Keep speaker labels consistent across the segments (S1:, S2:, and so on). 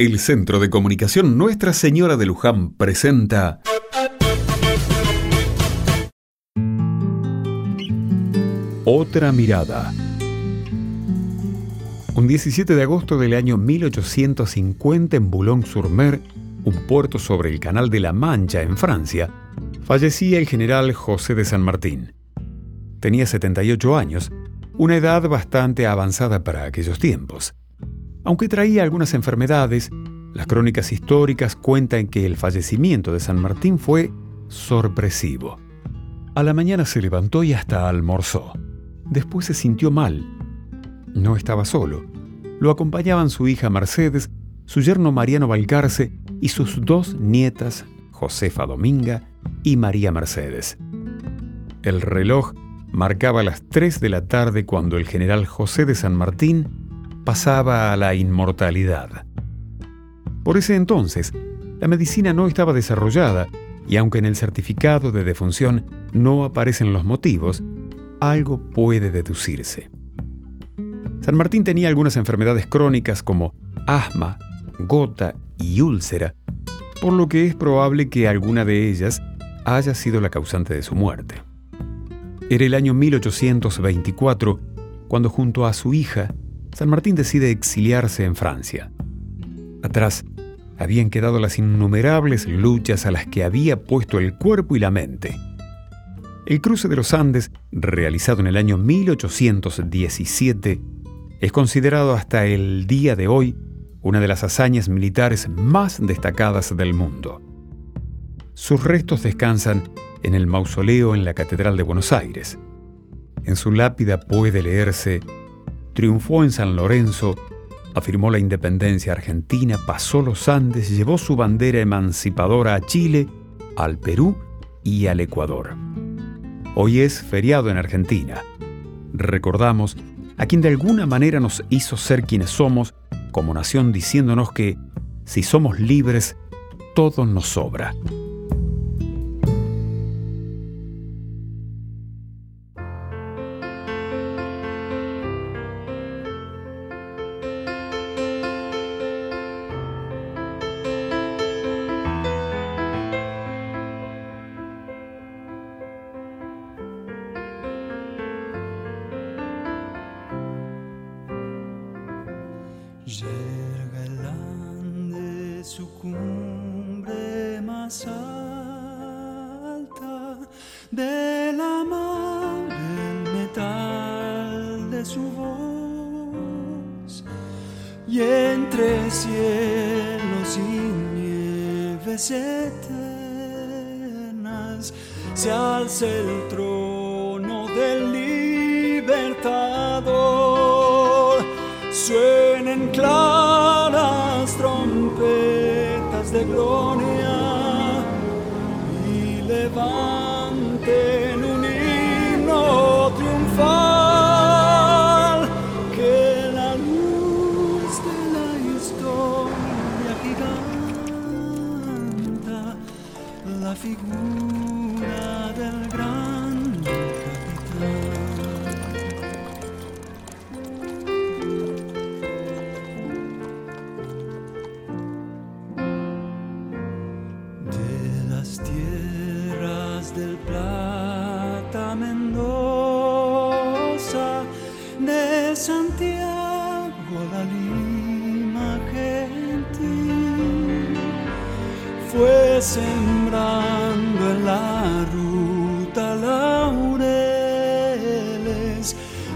S1: El Centro de Comunicación Nuestra Señora de Luján presenta Otra mirada. Un 17 de agosto del año 1850 en Boulogne-sur-Mer, un puerto sobre el Canal de la Mancha en Francia, fallecía el general José de San Martín. Tenía 78 años, una edad bastante avanzada para aquellos tiempos. Aunque traía algunas enfermedades, las crónicas históricas cuentan que el fallecimiento de San Martín fue sorpresivo. A la mañana se levantó y hasta almorzó. Después se sintió mal. No estaba solo. Lo acompañaban su hija Mercedes, su yerno Mariano Valcarce y sus dos nietas, Josefa Dominga y María Mercedes. El reloj marcaba las 3 de la tarde cuando el general José de San Martín pasaba a la inmortalidad. Por ese entonces, la medicina no estaba desarrollada y aunque en el certificado de defunción no aparecen los motivos, algo puede deducirse. San Martín tenía algunas enfermedades crónicas como asma, gota y úlcera, por lo que es probable que alguna de ellas haya sido la causante de su muerte. Era el año 1824 cuando junto a su hija San Martín decide exiliarse en Francia. Atrás habían quedado las innumerables luchas a las que había puesto el cuerpo y la mente. El cruce de los Andes, realizado en el año 1817, es considerado hasta el día de hoy una de las hazañas militares más destacadas del mundo. Sus restos descansan en el mausoleo en la Catedral de Buenos Aires. En su lápida puede leerse triunfó en San Lorenzo, afirmó la independencia argentina, pasó los Andes, llevó su bandera emancipadora a Chile, al Perú y al Ecuador. Hoy es feriado en Argentina. Recordamos a quien de alguna manera nos hizo ser quienes somos como nación diciéndonos que si somos libres, todo nos sobra.
S2: Llega el Ande su cumbre más alta de la el metal de su voz. Y entre cielos y nieves eternas se alza el trono y levanten un himno triunfal que la luz de la historia giganta la figura Santiago la Lima gentil, fue sembrando en la ruta laureles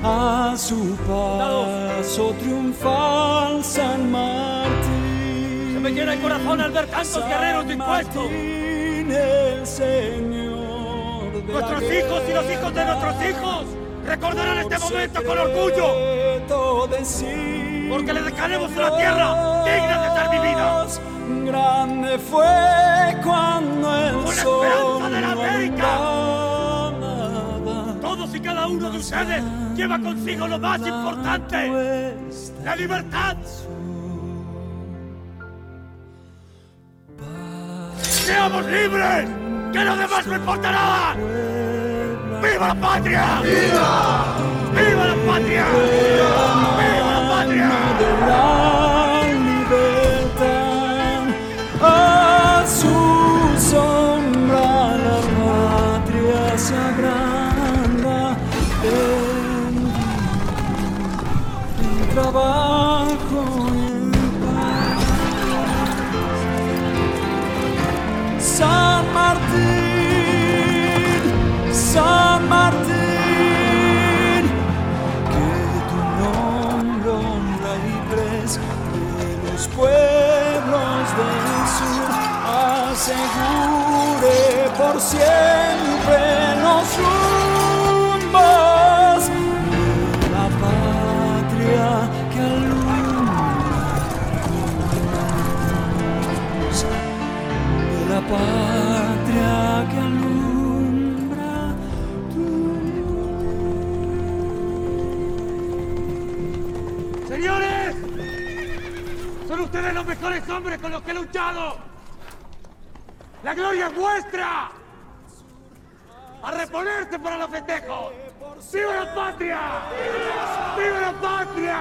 S2: a su paso triunfal San Martín.
S3: Se me llena el corazón al ver tantos guerreros dispuestos.
S2: Martín, el Señor de
S3: Nuestros hijos y los hijos de nuestros hijos recordarán este momento con orgullo, porque le dejaremos una tierra digna de ser vivida.
S2: Grande fue cuando el sol
S3: esperanza de la América. Todos y cada uno de ustedes lleva consigo lo más importante, la libertad. ¡Seamos libres! ¡Que lo demás no importa nada! ¡Viva la patria! ¡Viva! ¡Viva la patria! ¡Viva, ¡Viva la patria!
S2: De la libertad a su sombra la patria se agranda en trabajo. que tu nombre honra y pres de los pueblos del sur, asegure por siempre los rumbos de la patria que alumbra con la de la
S3: patria. Son ustedes los mejores hombres con los que he luchado. La gloria es vuestra. A reponerse para los festejos. ¡Viva la patria! ¡Viva la patria!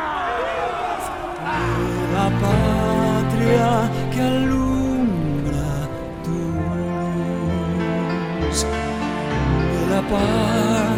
S2: ¡Viva La patria que alumbra tu luz. La patria